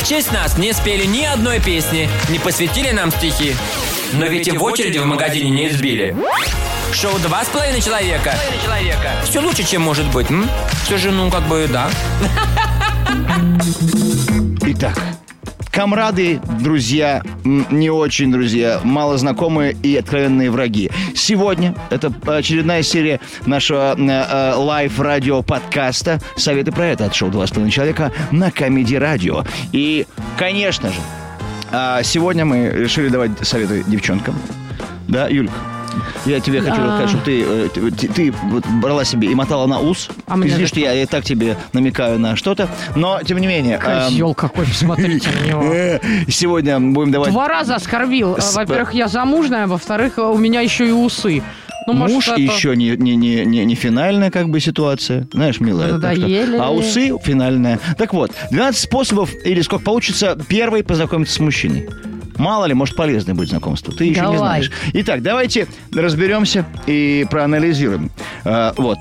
В честь нас не спели ни одной песни, не посвятили нам стихи. Но ведь и в очереди в магазине не избили. Шоу «Два с половиной человека». Все лучше, чем может быть. М? Все же, ну, как бы, да. Итак, комрады, друзья, не очень друзья, мало знакомые и откровенные враги. Сегодня это очередная серия нашего э, live-радио подкаста «Советы про это» от шоу «Два с половиной человека» на Comedy Radio. И, конечно же, а, сегодня мы решили давать советы девчонкам. Да, Юлька? Я тебе хочу А. сказать, что ты, э, ты, ты- вот брала себе и мотала на ус. А Извини, что я и так тебе намекаю на что-то. Но, тем не менее... эм, Козел какой, посмотрите на него. Сегодня будем давать... Два раза оскорбил. Во-первых, я замужная, во-вторых, у меня еще и усы. Ну, может, Муж это- еще не, не, не, не, не финальная как бы ситуация. Знаешь, милая. так что- Надоели. А усы финальная. Так вот, 12 способов, или сколько получится, первый познакомиться с мужчиной. Мало ли, может, полезное будет знакомство. Ты еще не Давай. знаешь. Итак, давайте разберемся и проанализируем. А, вот.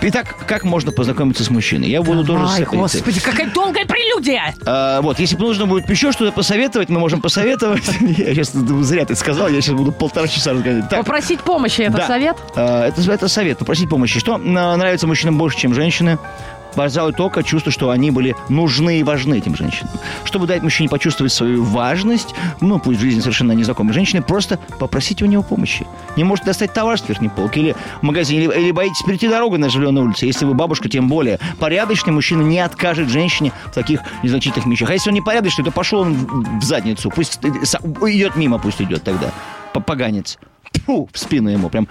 Итак, как можно познакомиться с мужчиной? Я буду тоже с этой- господи, какая долгая прелюдия! А, вот, если бы нужно будет еще что-то посоветовать, мы можем посоветовать. Я сейчас зря ты сказал, я сейчас буду полтора часа разговаривать. Так, Попросить помощи, это Да. совет? А, Это, это совет, попросить помощи. Что м, нравится мужчинам больше, чем женщины? Пожалуй, только чувство, что они были нужны и важны этим женщинам. Чтобы дать мужчине почувствовать свою важность, ну, пусть в жизни совершенно незнакомой женщины, просто попросите у него помощи. Не можете достать товар с верхней полки или в магазине, или, или боитесь перейти дорогу на оживленной улице. Если вы бабушка, тем более. Порядочный мужчина не откажет женщине в таких незначительных вещах. А если он не порядочный, то пошел он в- задницу. Пусть э, идет мимо, пусть идет тогда. Поганец. Тьфу, в спину ему, прям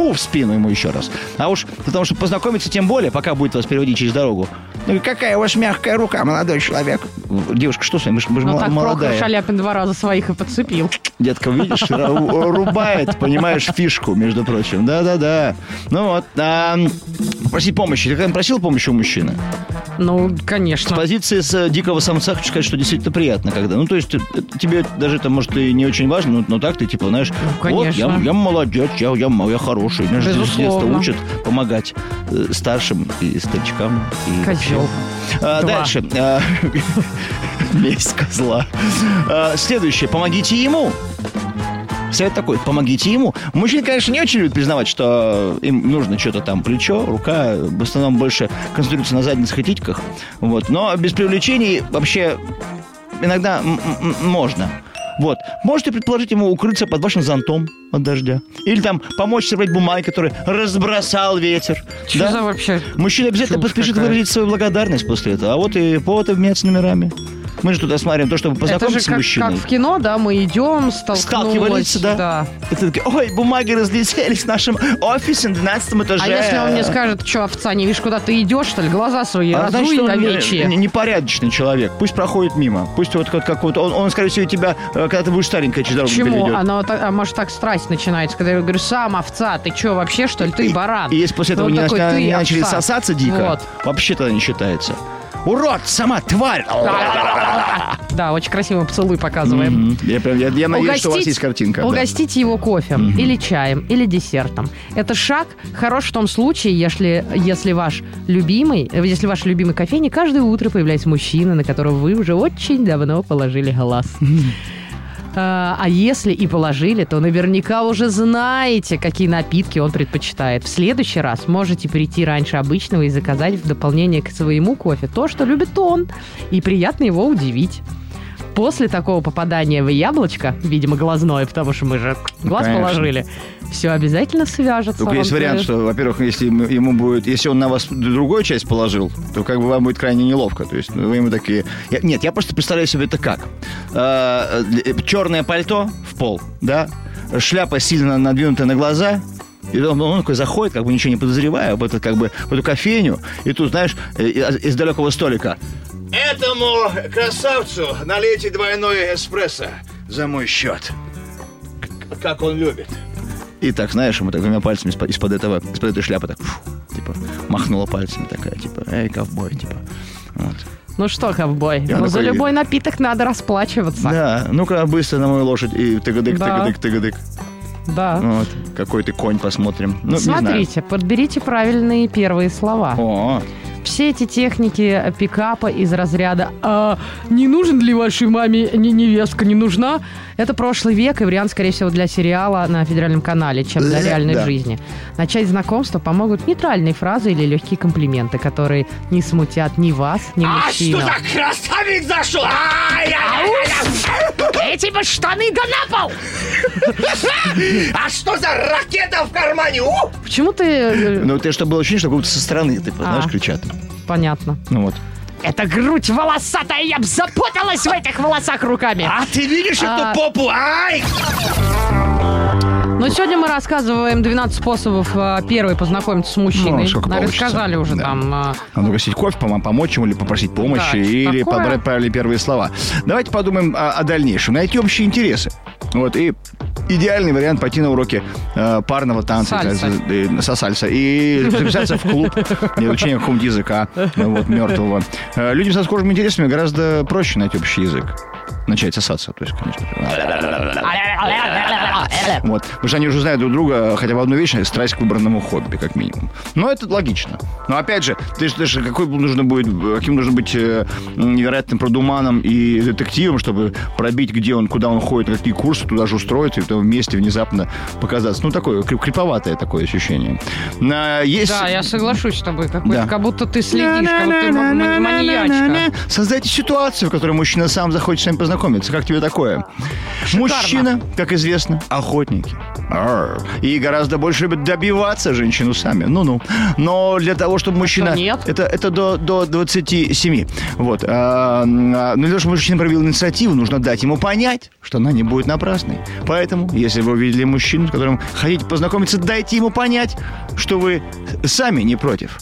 тьфу, в спину ему еще раз. А уж потому что познакомиться тем более, пока будет вас переводить через дорогу. Ну, какая у вас мягкая рука, молодой человек. Девушка, что с вами? Мы ж, мы ж Ну так Прохор молодая. Шаляпин два раза своих и подцепил. Детка, видишь, ру- рубает, понимаешь, фишку, между прочим. Да-да-да. Ну вот, а, попросить помощи. Ты когда просил помощи у мужчины? Ну, С конечно. позиции с э, дикого самца хочу сказать, что действительно приятно, когда. Ну, то есть, э, тебе даже это, может, и не очень важно, но, но так ты, типа, знаешь, вот, я, конечно. я молодец, я, я, я хороший. Меня же с детства учат помогать э, старшим и старичкам. И Козел. А, дальше. А, Месть козла. А, Следующее. Помогите ему. Совет такой, помогите ему. Мужчины, конечно, не очень любят признавать, что им нужно что-то там, плечо, рука, в основном больше концентрируются на задницах и титьках. Вот. Но без привлечений вообще иногда можно. Вот. Можете предложить ему укрыться под вашим зонтом от дождя. Или там помочь собрать бумаги, которые разбросал ветер. Что Да? за вообще... Мужчина обязательно поспешит какая. выразить свою благодарность после этого. А вот и повод обменяться номерами. Мы же тут осматриваем то, чтобы Это же познакомиться с как, мужчиной. как в кино, да, мы идем, столкнулись. Сталкивались, да. да. Это такие, ой, бумаги разлетелись в нашем офисе на 12 этаже. А если он мне скажет, что, овца, не видишь, куда ты идешь, что ли, глаза свои А разуй, овечьи. не- непорядочный человек. Пусть проходит мимо. Пусть вот как, как вот он, он, скорее всего, тебя, э, когда ты будешь старенькая, через дорогу Почему? перейдет. Оно так- а может так страсть начинается, когда я говорю, сам овца, ты что вообще, что ли, ты баран? И если после этого Он не, такой, «Ты не начали овца». сосаться дико, Вот. вообще тогда не считается. Урод, сама тварь! Да, очень красивый поцелуй показываем. Я, я- я надеюсь, что у вас есть картинка. да. угостите его кофе или чаем, или десертом. Это шаг хорош в том случае, если, если ваш любимый, э, если в вашей любимой кофейне каждое утро появляется мужчина, на которого вы уже очень давно положили глаз. А а если и положили, то наверняка уже знаете, какие напитки он предпочитает. В следующий раз можете прийти раньше обычного и заказать в дополнение к своему кофе то, что любит он, и приятно его удивить. После такого попадания в яблочко, видимо, глазное, потому что мы же глаз конечно. положили, все обязательно свяжется. Только есть вариант, что, во-первых, если ему- будет, если он на вас другую часть положил, то как бы вам будет крайне неловко. То есть ну, вы ему такие. Я- нет, я просто представляю себе это как: А, э, черное пальто в пол, да, шляпа сильно надвинутая на глаза. И он, он такой заходит, как бы ничего не подозревая, в, эту, как бы, в эту кофейню, и тут, знаешь, э, из далекого столика. Этому красавцу налейте двойной эспрессо за мой счет. К- Как он любит. И так, знаешь, ему так двумя пальцами из-под, этого, из-под этой шляпы так, фу, типа, махнула пальцами такая, типа, эй, ковбой, типа. Вот. Ну что, ковбой, Я ну за такой- любой напиток надо расплачиваться. Да, ну-ка быстро на мою лошадь и тыгадык, Да. тыгадык, тыгадык. Да. Вот, какой ты конь, посмотрим. Ну, не знаю. Смотрите, подберите правильные первые слова. О, В все эти техники э, пикапа из разряда «А не нужен ли вашей маме не невестка, не нужна?» Это прошлый век и вариант, скорее всего, для сериала на федеральном канале, чем для реальной да. жизни. Начать знакомство помогут нейтральные фразы или легкие комплименты, которые не смутят ни вас, ни А мужчину. что за красавец зашел? Эти бы штаны да на пол! А что за ракета в кармане? Почему ты... э, Ну, это чтобы было ощущение, что как будто со стороны, ты знаешь, А. кричат. Понятно. Ну вот. Это грудь волосатая, я бы запуталась в этих волосах руками. А ты видишь А. эту попу? Ай! Но сегодня мы рассказываем 12 способов э, первый познакомиться с мужчиной. Ну, получится. рассказали уже Да. там. э, Надо угостить кофе, пом- помочь ему или попросить помощи, Да, или такое? подобрать правильные первые слова. Давайте подумаем о, о дальнейшем. Найти общие интересы. Вот, и идеальный вариант пойти на уроки э, парного танца Сальса. э, со сальса и записаться в клуб для изучения какого-нибудь языка, э, вот, мертвого. Э, Людям со схожими интересами гораздо проще найти общий язык. Начать сосаться, то есть, конечно. Вот. Потому что они уже знают друг друга хотя бы одну вещь, страсть к выбранному хобби, как минимум. Но это логично. Но опять же, ты, ж- ты ж какой нужно будет, каким нужно быть э, невероятным продуманом и детективом, чтобы пробить, где он, куда он ходит, какие курсы, туда же устроиться, и потом вместе внезапно показаться. Ну, такое крип- криповатое такое ощущение. Есть... Да, я соглашусь с тобой. Какой- Да. Как будто ты следишь, как будто ты маньячка. Создайте ситуацию, в которой мужчина сам захочет с вами познакомиться. Как тебе такое? Мужчина, как известно, охотники. И гораздо больше любят добиваться женщину сами. Ну-ну. Но для того, чтобы мужчина... нет? Это, это до, до 27. Вот. А, а, но для того, чтобы мужчина проявил инициативу, нужно дать ему понять, что она не будет напрасной. Поэтому, если вы увидели мужчину, с которым хотите познакомиться, дайте ему понять, что вы сами не против.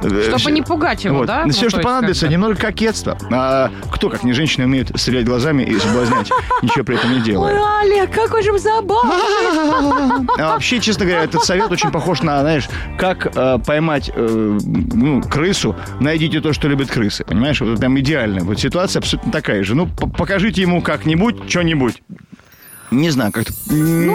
Чтобы не пугать его, Вот. да? Все, что понадобится, немного кокетства. А кто, как не женщина, умеет стрелять глазами и соблазнять, ничего при этом не Ой, делая. Олег, какой же забавный. А вообще, честно говоря, этот совет очень похож на, знаешь, как э, поймать э, ну, крысу. Найдите то, что любят крысы. Понимаешь? Вот прям идеально. Вот ситуация абсолютно такая же. Ну, покажите ему как-нибудь, что-нибудь. Не знаю, как-то Ну,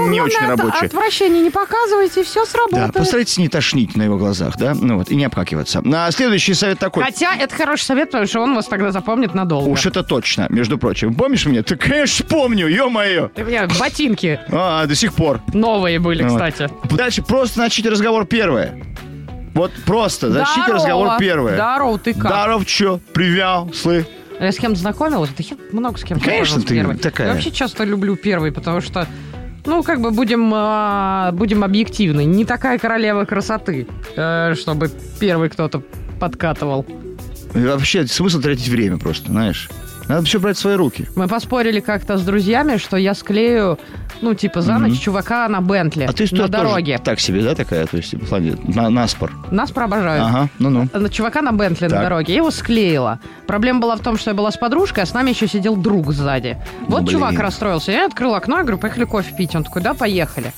не главное, очень рабочее. Отвращение не показывайте, все Да, сработает. постарайтесь не тошнить на его глазах, да, ну вот, и не обкакиваться. А следующий совет такой. Хотя это хороший совет, потому что он вас тогда запомнит надолго. Уж это точно, между прочим. Помнишь меня? Ты, конечно, помню, ё-моё. У меня ботинки А, до сих пор. новые были, Вот. кстати. Дальше просто начните разговор первое. Вот просто Здорово. разговор первое. Здорово, ты как? Здоров, чё? Привял, слы. Я с кем знакомилась? Да я много с кем Конечно, ты первый. такая. Я вообще часто люблю первый, потому что, ну, как бы будем, а, будем объективны. Не такая королева красоты, э, чтобы первый кто-то подкатывал. И вообще, смысл тратить время просто, знаешь. Надо все брать в свои руки. Мы поспорили как-то с друзьями, что я склею, ну, типа, за ночь чувака на Бентли А ты на что, тоже дороге. так себе, да, такая? То есть, в плане, на, наспор. Нас провожают. Ага, ну-ну. на чувака на Бентли Так. на дороге. Я его склеила. Проблема была в том, что я была с подружкой, а с нами еще сидел друг сзади. Вот Блин. чувак расстроился. Я открыла окно, я говорю, поехали кофе пить. Он такой, да, поехали.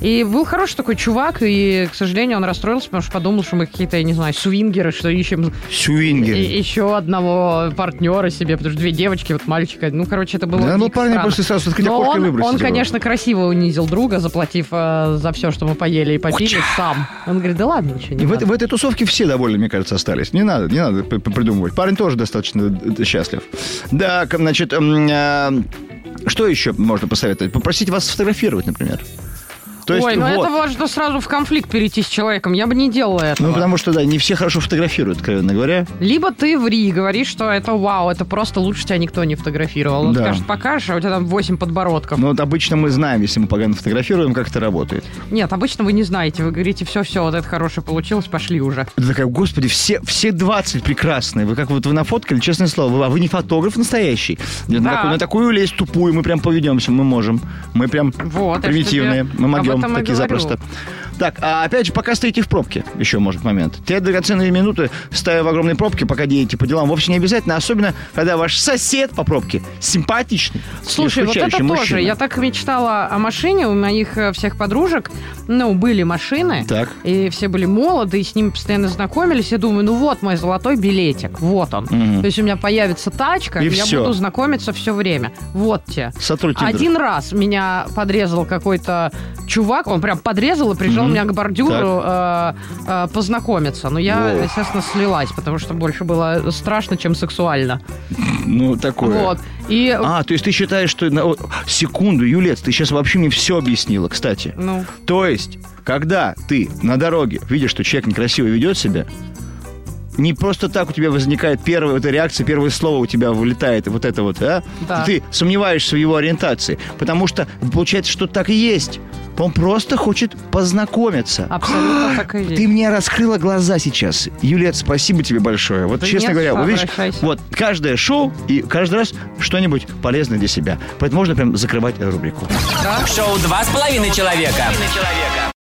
И был хороший такой чувак, и, к сожалению, он расстроился, потому что подумал, что мы какие-то, я не знаю, свингеры, что ищем Свингер. и- еще одного партнера себе, потому что две девочки, вот мальчика. Ну, короче, это было Да, ну, странно. просто сразу открыть Но он, выбросить он, его. конечно, красиво унизил друга, заплатив э, за все, что мы поели и попили сам. Он говорит, да ладно, ничего не в, надо. этой- в этой тусовке все довольны, мне кажется, остались. Не надо, не надо придумывать. Парень тоже достаточно э, счастлив. Да, значит, а, что еще можно посоветовать? Попросить вас сфотографировать, например. То есть, Ой, ну вот. это можно сразу в конфликт перейти с человеком. Я бы не делала этого. Ну, потому что, да, не все хорошо фотографируют, откровенно говоря. Либо ты ври, говоришь, что это вау, это просто лучше тебя никто не фотографировал. Он Да. скажет, покажешь, а у тебя там 8 подбородков. Но вот обычно мы знаем, если мы погано фотографируем, как это работает. Нет, обычно вы не знаете. Вы говорите, все-все, вот это хорошее получилось, пошли уже. Ты такая, господи, все, все 20 прекрасные. Вы как вот вы нафоткали, честное слово, вы- а вы не фотограф настоящий. На, Да. такую, на такую лезть тупую мы прям поведемся, мы можем. Мы прям Вот, примитивные, мы могем этом и такие говорю. запросто. Так, а опять же, пока стоите в пробке, еще может момент. Те драгоценные минуты, стоя в огромной пробке, пока едете по делам, вовсе не обязательно, особенно, когда ваш сосед по пробке симпатичный. Слушай, вот это исключающий тоже. мужчина. Я так мечтала о машине. У моих э, всех подружек, ну, были машины. Так. И все были молоды, и с ними постоянно знакомились. Я думаю, ну вот мой золотой билетик. Вот он. Мгм. То есть у меня появится тачка, И и я всё. буду знакомиться все время. Вот те. Сотрудник. Один раз меня подрезал какой-то чувак, он прям подрезал и прижал меня к бордюру э, э, познакомиться. Но я, Воу. естественно, слилась, потому что больше было страшно, чем сексуально. Ну, такое. Вот. И, А, то есть ты считаешь, что... Секунду, Юлец, ты сейчас вообще мне все объяснила, кстати. ну, То есть, когда ты на дороге видишь, что человек некрасиво ведет себя, не просто так у тебя возникает первая вот эта реакция, первое слово у тебя вылетает, вот это вот, а? Да. Ты сомневаешься в его ориентации, потому что получается, что так и есть. Он просто хочет познакомиться. абсолютно так и есть. Ты мне раскрыла глаза сейчас. Юлет, спасибо тебе большое. Вот Да честно нет, говоря, что, вот видишь, обращайся. вот каждое шоу и каждый раз что-нибудь полезное для себя. Поэтому можно прям закрывать рубрику. Шоу «Два с половиной человека».